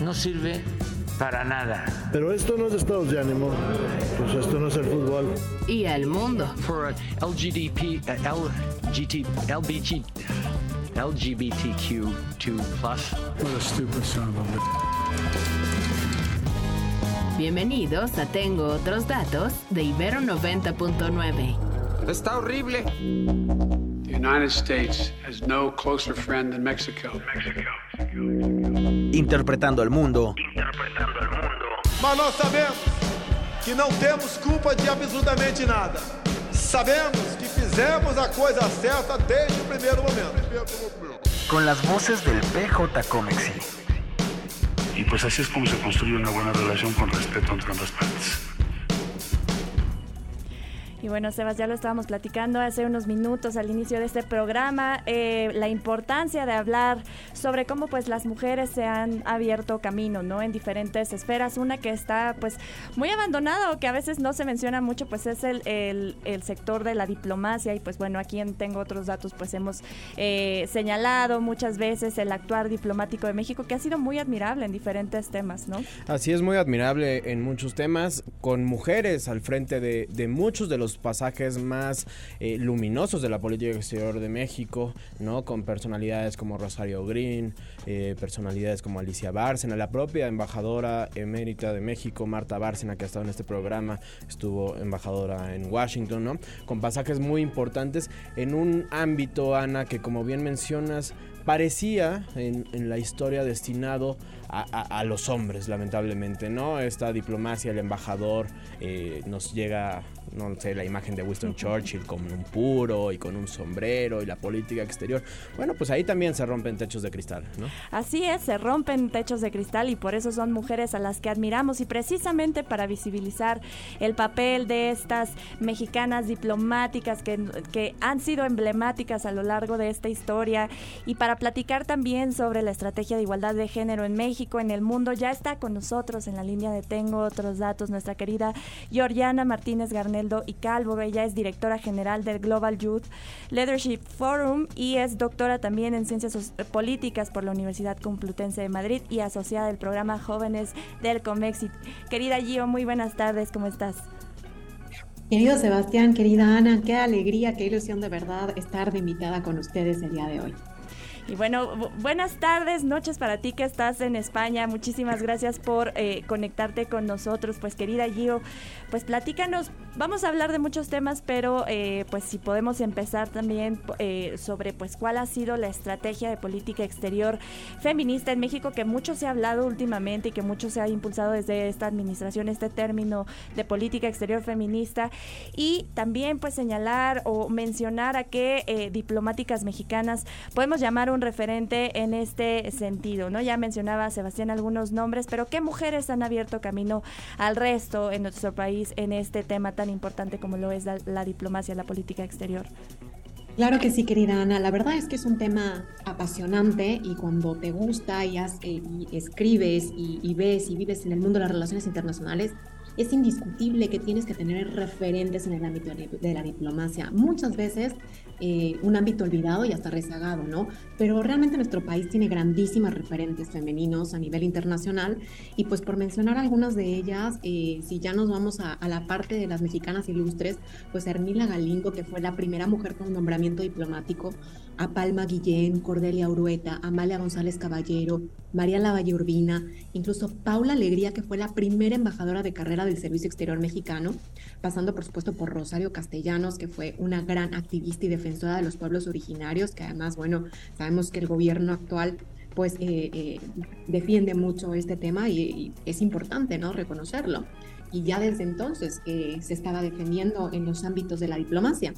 no sirve para nada. Pero esto no es estados de ánimo, pues esto no es el fútbol. Y al mundo. For LGDP, uh, LGT, LBG, LGBTQ2+. What a stupid son of a Bienvenidos a Tengo otros datos de Ibero 90.9. Está horrible. The United States has no closer friend than Mexico. Interpretando el mundo. Interpretando el mundo. Mas nós sabemos que não temos culpa de absolutamente nada. Sabemos que fizemos a coisa certa desde o primeiro momento. Con las voces del PJ Comexi. Y pues así es como se construye una buena relación con respeto entre ambas partes. Y bueno, Sebas, ya lo estábamos platicando hace unos minutos al inicio de este programa, eh, la importancia de hablar sobre cómo pues las mujeres se han abierto camino, ¿no? En diferentes esferas. Una que está pues muy abandonada que a veces no se menciona mucho, pues es el, el, el sector de la diplomacia. Y pues bueno, aquí en Tengo Otros Datos, pues hemos eh, señalado muchas veces el actuar diplomático de México, que ha sido muy admirable en diferentes temas, ¿no? Así es, muy admirable en muchos temas, con mujeres al frente de, de muchos de los pasajes más eh, luminosos de la política exterior de México, ¿no? Con personalidades como Rosario Green, eh, personalidades como Alicia Bárcena, la propia embajadora emérita de México, Marta Bárcena, que ha estado en este programa, estuvo embajadora en Washington, ¿no? Con pasajes muy importantes en un ámbito, Ana, que como bien mencionas, parecía en, la historia destinado a, los hombres, lamentablemente, ¿no? Esta diplomacia, el embajador, eh, nos llega, no sé, la imagen de Winston Churchill con un puro y con un sombrero y la política exterior. Bueno, pues ahí también se rompen techos de cristal, ¿no? Así es, se rompen techos de cristal y por eso son mujeres a las que admiramos y precisamente para visibilizar el papel de estas mexicanas diplomáticas que, que han sido emblemáticas a lo largo de esta historia y para platicar también sobre la estrategia de igualdad de género en México, en el mundo, ya está con nosotros en la línea de Tengo otros datos nuestra querida Georgiana Martínez Y Calvo. Ella es directora general del Global Youth Leadership Forum y es doctora también en Ciencias Políticas por la Universidad Complutense de Madrid y asociada del programa Jóvenes del Comexit. Querida Gio, muy buenas tardes, ¿cómo estás? Querido Sebastián, querida Ana, qué alegría, qué ilusión de verdad estar de invitada con ustedes el día de hoy. Y bueno, bu buenas tardes, noches para ti que estás en España. Muchísimas gracias por eh, conectarte con nosotros. Pues querida Gio, pues platícanos, vamos a hablar de muchos temas, pero eh, pues si podemos empezar también eh, sobre pues cuál ha sido la estrategia de política exterior feminista en México, que mucho se ha hablado últimamente y que mucho se ha impulsado desde esta administración, este término de política exterior feminista. Y también pues señalar o mencionar a qué diplomáticas mexicanas podemos llamar un referente en este sentido, ¿no? Ya mencionaba Sebastián algunos nombres, pero ¿qué mujeres han abierto camino al resto en nuestro país en este tema tan importante como lo es la, la diplomacia, la política exterior? Claro que sí, querida Ana. La verdad es que es un tema apasionante y cuando te gusta y, eh, escribes y ves y vives en el mundo de las relaciones internacionales, es indiscutible que tienes que tener referentes en el ámbito de la diplomacia. Muchas veces eh, un ámbito olvidado y hasta rezagado, ¿no? Pero realmente nuestro país tiene grandísimas referentes femeninos a nivel internacional y pues por mencionar algunas de ellas, eh, si ya nos vamos a, la parte de las mexicanas ilustres, pues Hermila Galindo, que fue la primera mujer con nombramiento diplomático, a Palma Guillén, Cordelia Urueta, Amalia González Caballero, María Lavalle Urbina, incluso Paula Alegría, que fue la primera embajadora de carrera del Servicio Exterior Mexicano, pasando por supuesto por Rosario Castellanos, que fue una gran activista y defensora de los pueblos originarios, que además, bueno, sabemos que el gobierno actual pues eh, eh, defiende mucho este tema y, es importante, ¿no? Reconocerlo. Y ya desde entonces eh, se estaba defendiendo en los ámbitos de la diplomacia.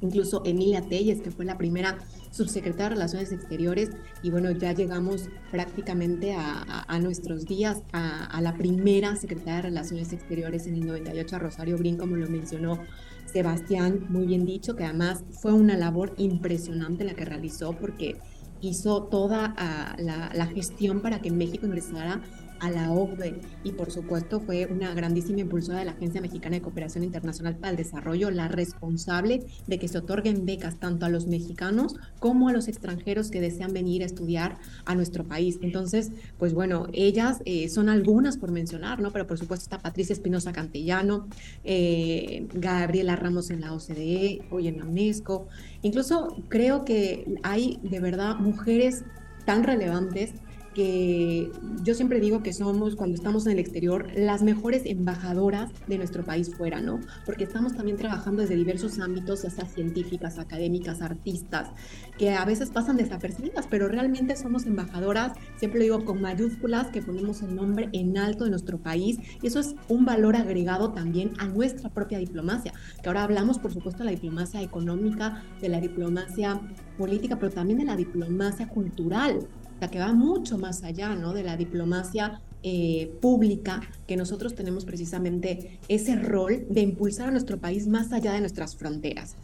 Incluso Emilia Telles, que fue la primera subsecretaria de Relaciones Exteriores, y bueno, ya llegamos prácticamente a, nuestros días, a, la primera secretaria de Relaciones Exteriores en el 98, a Rosario Brin, como lo mencionó Sebastián, muy bien dicho, que además fue una labor impresionante la que realizó porque hizo toda ah, la, la, gestión para que México ingresara a la OCDE y por supuesto fue una grandísima impulsora de la Agencia Mexicana de Cooperación Internacional para el Desarrollo, la responsable de que se otorguen becas tanto a los mexicanos como a los extranjeros que desean venir a estudiar a nuestro país. Entonces, pues bueno, ellas eh, son algunas por mencionar, ¿no? Pero por supuesto está Patricia Espinosa Cantellano, eh, Gabriela Ramos en la OCDE, hoy en la UNESCO. Incluso creo que hay de verdad mujeres tan relevantes que yo siempre digo que somos, cuando estamos en el exterior, las mejores embajadoras de nuestro país fuera, ¿no? Porque estamos también trabajando desde diversos ámbitos, ya sea científicas, académicas, artistas, que a veces pasan desapercibidas, pero realmente somos embajadoras, siempre lo digo con mayúsculas, que ponemos el nombre en alto de nuestro país, y eso es un valor agregado también a nuestra propia diplomacia, que ahora hablamos, por supuesto, de la diplomacia económica, de la diplomacia política, pero también de la diplomacia cultural, que va mucho más allá ¿no? de la diplomacia eh, pública, que nosotros tenemos precisamente ese rol de impulsar a nuestro país más allá de nuestras fronteras.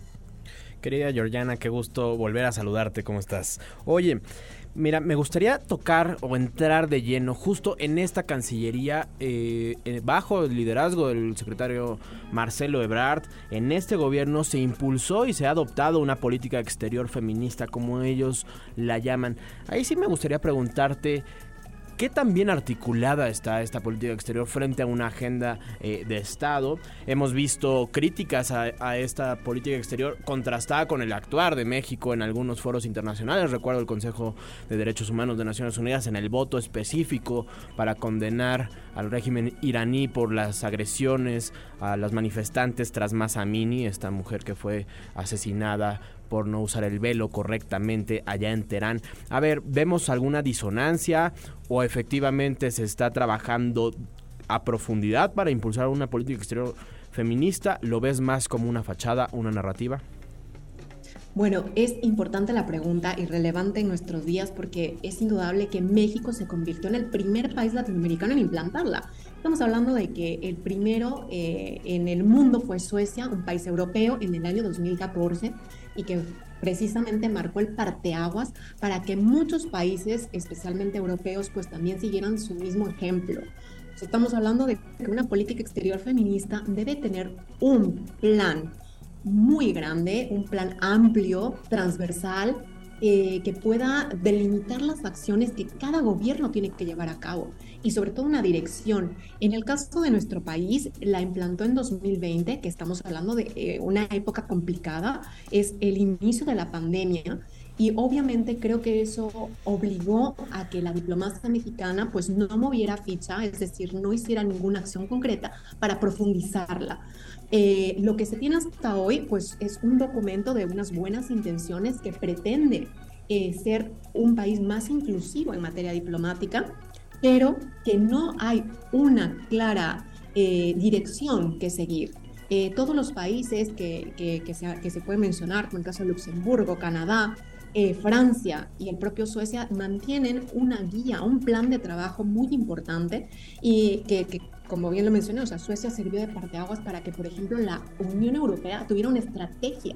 Querida Georgiana, qué gusto volver a saludarte, ¿cómo estás? Oye, Mira, me gustaría tocar o entrar de lleno justo en esta Cancillería, eh, bajo el liderazgo del secretario Marcelo Ebrard. En este gobierno se impulsó y se ha adoptado una política exterior feminista, como ellos la llaman. Ahí sí me gustaría preguntarte ¿Qué tan bien articulada está esta política exterior frente a una agenda eh, de Estado? Hemos visto críticas a, esta política exterior contrastada con el actuar de México en algunos foros internacionales. Recuerdo el Consejo de Derechos Humanos de Naciones Unidas en el voto específico para condenar al régimen iraní por las agresiones a las manifestantes tras Masamini, esta mujer que fue asesinada por no usar el velo correctamente allá en Teherán. A ver, ¿vemos alguna disonancia o efectivamente se está trabajando a profundidad para impulsar una política exterior feminista? ¿Lo ves más como una fachada, una narrativa? Bueno, es importante la pregunta y relevante en nuestros días porque es indudable que México se convirtió en el primer país latinoamericano en implantarla. Estamos hablando de que el primero eh, en el mundo fue Suecia, un país europeo, en el año 2014 y que precisamente marcó el parteaguas para que muchos países, especialmente europeos, pues también siguieran su mismo ejemplo. Estamos hablando de que una política exterior feminista debe tener un plan muy grande, un plan amplio, transversal, eh, que pueda delimitar las acciones que cada gobierno tiene que llevar a cabo y sobre todo una dirección. En el caso de nuestro país, la implantó en 2020, que estamos hablando de eh, una época complicada, es el inicio de la pandemia. Y obviamente creo que eso obligó a que la diplomacia mexicana pues no moviera ficha, es decir, no hiciera ninguna acción concreta para profundizarla. Eh, lo que se tiene hasta hoy pues es un documento de unas buenas intenciones que pretende eh, ser un país más inclusivo en materia diplomática, pero que no hay una clara eh, dirección que seguir. Eh, todos los países que, que, se, que, se, pueden mencionar, como el caso de Luxemburgo, Canadá, eh, Francia y el propio Suecia, mantienen una guía, un plan de trabajo muy importante y que, como bien lo mencioné, o sea, Suecia sirvió de parteaguas para que, por ejemplo, la Unión Europea tuviera una estrategia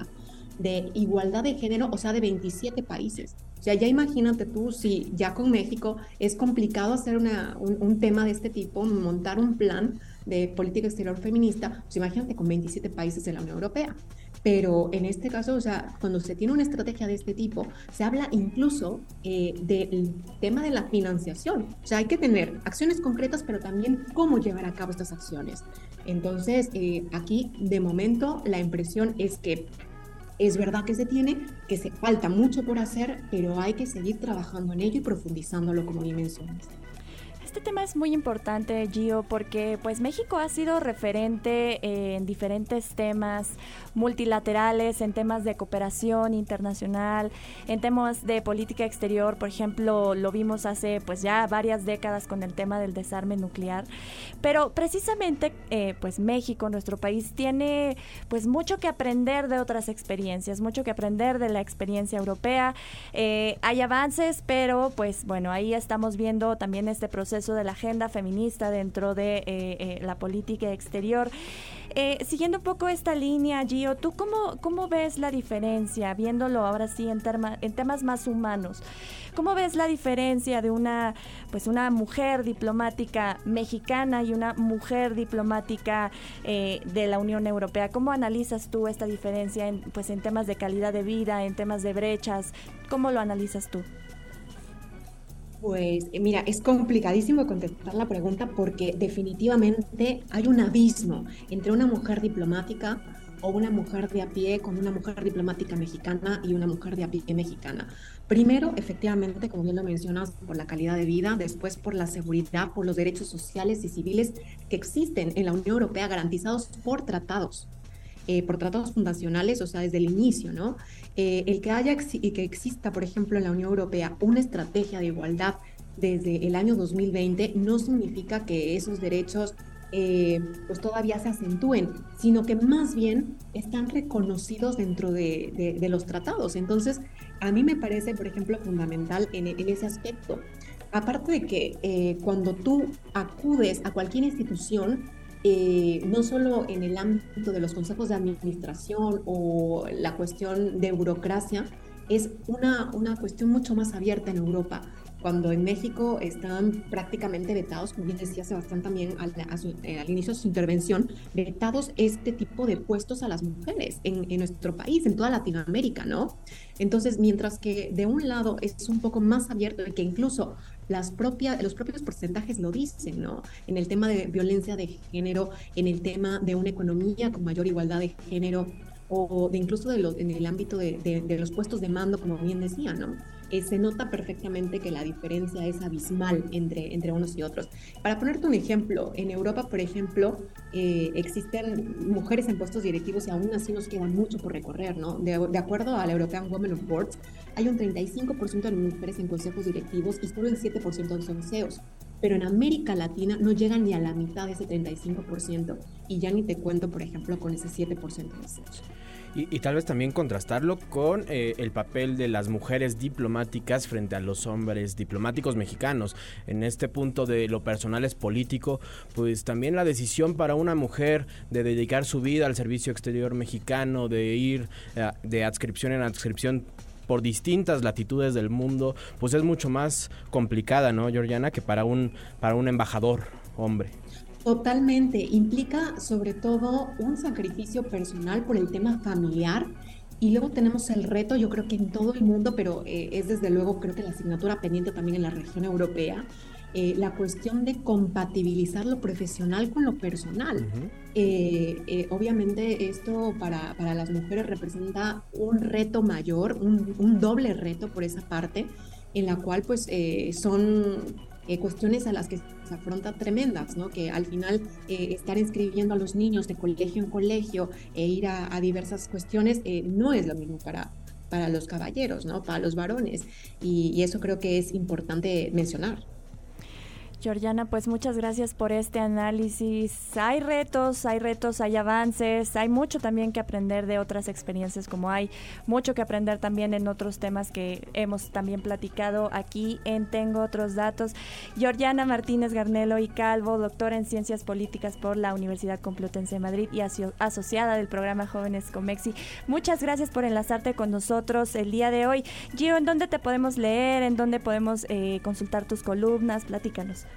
de igualdad de género, o sea, de 27 países. O sea, ya imagínate tú si ya con México es complicado hacer un, tema de este tipo, montar un plan de política exterior feminista, pues imagínate con 27 países de la Unión Europea. Pero en este caso, o sea, cuando se tiene una estrategia de este tipo, se habla incluso eh, del tema de la financiación. O sea, hay que tener acciones concretas, pero también cómo llevar a cabo estas acciones. Entonces, eh, aquí de momento la impresión es que es verdad que se tiene, que se falta mucho por hacer, pero hay que seguir trabajando en ello y profundizándolo como dimensiones. este tema es muy importante, Gio, porque pues México ha sido referente en diferentes temas multilaterales, en temas de cooperación internacional, en temas de política exterior, por ejemplo, lo vimos hace pues ya varias décadas con el tema del desarme nuclear, pero precisamente eh, pues México, nuestro país, tiene pues mucho que aprender de otras experiencias, mucho que aprender de la experiencia europea. Eh, hay avances, pero pues bueno, ahí estamos viendo también este proceso de la agenda feminista dentro de eh, la política exterior. Siguiendo un poco esta línea, Gio, ¿tú cómo, cómo ves la diferencia, viéndolo ahora sí en, en temas más humanos? ¿Cómo ves la diferencia de una, pues una mujer diplomática mexicana y una mujer diplomática eh, de la Unión Europea? ¿Cómo analizas tú esta diferencia en, pues en temas de calidad de vida, en temas de brechas? ¿Cómo lo analizas tú? Pues eh, mira, es complicadísimo contestar la pregunta porque definitivamente hay un abismo entre una mujer diplomática o una mujer de a pie con una mujer diplomática mexicana y una mujer de a pie mexicana. Primero, efectivamente, como bien lo mencionas, por la calidad de vida, después por la seguridad, por los derechos sociales y civiles que existen en la Unión Europea garantizados por tratados. Eh, por tratados fundacionales, o sea, desde el inicio, ¿no? Eh, el que haya y que exista, por ejemplo, en la Unión Europea una estrategia de igualdad desde el año 2020 no significa que esos derechos eh, pues todavía se acentúen, sino que más bien están reconocidos dentro de, los tratados. Entonces, a mí me parece, por ejemplo, fundamental en, ese aspecto. Aparte de que cuando tú acudes a cualquier institución, eh, no solo en el ámbito de los consejos de administración o la cuestión de burocracia, es una, una cuestión mucho más abierta en Europa cuando en México están prácticamente vetados, como bien decía Sebastián también al, eh, inicio de su intervención, vetados este tipo de puestos a las mujeres en, en, nuestro país, en toda Latinoamérica, ¿no? Entonces, mientras que de un lado es un poco más abierto y que incluso las propias, los propios porcentajes lo dicen, ¿no? En el tema de violencia de género, en el tema de una economía con mayor igualdad de género o de incluso de en el ámbito de, de, de los puestos de mando, como bien decía, ¿no? Eh, se nota perfectamente que la diferencia es abismal entre, entre unos y otros. Para ponerte un ejemplo, en Europa, por ejemplo, eh, existen mujeres en puestos directivos y aún así nos queda mucho por recorrer, ¿no? De, acuerdo a la European Women of Boards, hay un 35% de mujeres en consejos directivos y solo el 7% son CEOs pero en América Latina no llegan ni a la mitad de ese 35% y ya ni te cuento, por ejemplo, con ese 7% de CEOs. Y, tal vez también contrastarlo con eh, el papel de las mujeres diplomáticas frente a los hombres diplomáticos mexicanos. En este punto de lo personal es político, pues también la decisión para una mujer de dedicar su vida al servicio exterior mexicano, de ir eh, de adscripción en adscripción por distintas latitudes del mundo, pues es mucho más complicada, ¿no, Georgiana, que para un, para un embajador hombre. Totalmente, implica sobre todo un sacrificio personal por el tema familiar. Y luego tenemos el reto, yo creo que en todo el mundo, pero eh, es desde luego creo que la asignatura pendiente también en la región europea, eh, la cuestión de compatibilizar lo profesional con lo personal. Eh, obviamente esto para, para, las mujeres representa un reto mayor, un, un, doble reto por esa parte, en la cual pues son eh, cuestiones a las que se afronta tremendas, ¿no? Que al final eh, estar inscribiendo a los niños de colegio en colegio e ir a, diversas cuestiones eh, no es lo mismo para, para los caballeros, ¿no? Para los varones. y eso creo que es importante mencionar. Georgiana, pues muchas gracias por este análisis. Hay retos, hay retos, hay avances, hay mucho también que aprender de otras experiencias como hay mucho que aprender también en otros temas que hemos también platicado aquí en Tengo otros datos. Georgiana Martínez Garnelo y Calvo, doctora en Ciencias Políticas por la Universidad Complutense de Madrid y asociada del programa Jóvenes Comexi. Muchas gracias por enlazarte con nosotros el día de hoy. Gio, ¿en dónde te podemos leer? ¿En dónde podemos eh, consultar tus columnas? Platícanos.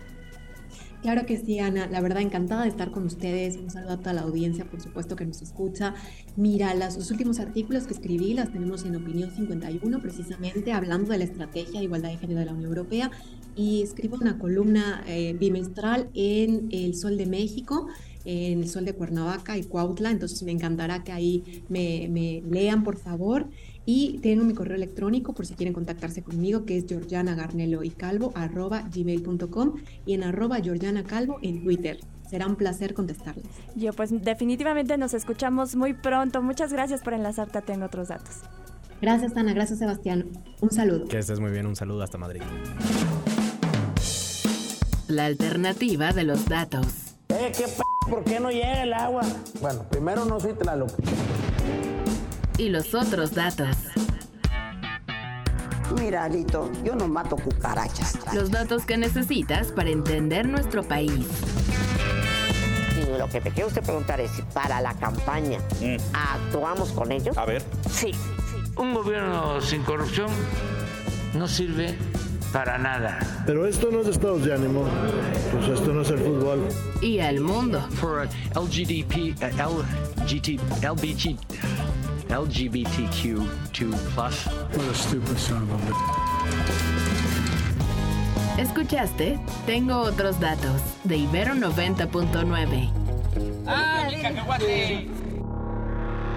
Claro que sí, Ana. La verdad, encantada de estar con ustedes. Un saludo a toda la audiencia, por supuesto, que nos escucha. Mira, los últimos artículos que escribí las tenemos en Opinión 51, precisamente hablando de la estrategia de igualdad de género de la Unión Europea. Y escribo una columna eh, bimestral en El Sol de México en el Sol de Cuernavaca y Cuautla, entonces me encantará que ahí me, me lean, por favor. Y tengo mi correo electrónico por si quieren contactarse conmigo, que es georgianagarnelo y calvo arroba gmail.com y en arroba georgiana calvo en Twitter. Será un placer contestarles. Yo pues definitivamente nos escuchamos muy pronto. Muchas gracias por enlazarte a Tengo Otros Datos. Gracias, Ana. Gracias, Sebastián. Un saludo. Que estés muy bien. Un saludo hasta Madrid. La alternativa de los datos. Eh, ¿qué ¿Por qué no llega el agua? Bueno, primero no soy Tlaloc. Y los otros datos. Mira, Alito, yo no mato cucarachas. Los datos que necesitas para entender nuestro país. Y lo que te quiero usted preguntar es si para la campaña actuamos con ellos. A ver. Sí. Un gobierno sin corrupción no sirve para nada. Pero esto no es estados de ánimo. Pues esto no es el fútbol. Y al mundo. For uh, LGDP, uh, LGT, LBG, LGBTQ2 plus. What a stupid son of a ¿Escuchaste? Tengo otros datos de Ibero 90.9.